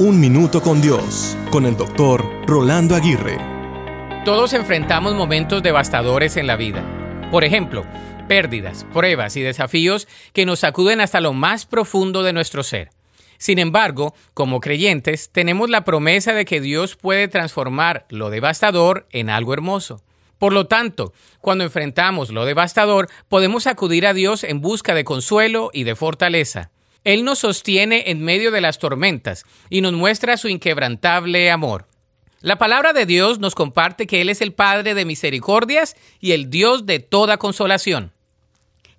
Un Minuto con Dios, con el doctor Rolando Aguirre. Todos enfrentamos momentos devastadores en la vida. Por ejemplo, pérdidas, pruebas y desafíos que nos sacuden hasta lo más profundo de nuestro ser. Sin embargo, como creyentes, tenemos la promesa de que Dios puede transformar lo devastador en algo hermoso. Por lo tanto, cuando enfrentamos lo devastador, podemos acudir a Dios en busca de consuelo y de fortaleza. Él nos sostiene en medio de las tormentas y nos muestra su inquebrantable amor. La palabra de Dios nos comparte que Él es el Padre de misericordias y el Dios de toda consolación.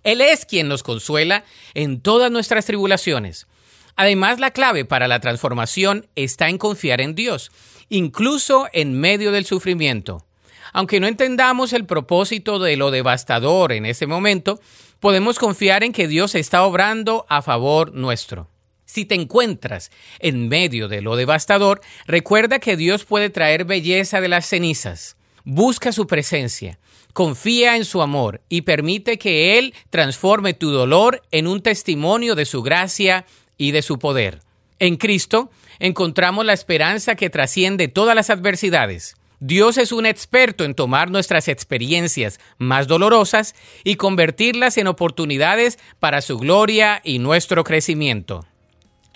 Él es quien nos consuela en todas nuestras tribulaciones. Además, la clave para la transformación está en confiar en Dios, incluso en medio del sufrimiento. Aunque no entendamos el propósito de lo devastador en ese momento, podemos confiar en que Dios está obrando a favor nuestro. Si te encuentras en medio de lo devastador, recuerda que Dios puede traer belleza de las cenizas. Busca su presencia, confía en su amor y permite que Él transforme tu dolor en un testimonio de su gracia y de su poder. En Cristo encontramos la esperanza que trasciende todas las adversidades. Dios es un experto en tomar nuestras experiencias más dolorosas y convertirlas en oportunidades para su gloria y nuestro crecimiento.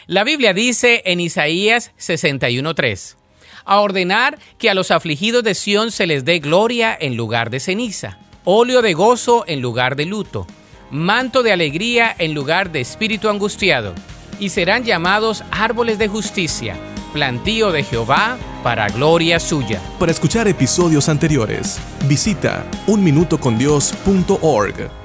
La Biblia dice en Isaías 61:3, a ordenar que a los afligidos de Sión se les dé gloria en lugar de ceniza, óleo de gozo en lugar de luto, manto de alegría en lugar de espíritu angustiado, y serán llamados árboles de justicia plantío de Jehová para gloria suya. Para escuchar episodios anteriores, visita unminutocondios.org.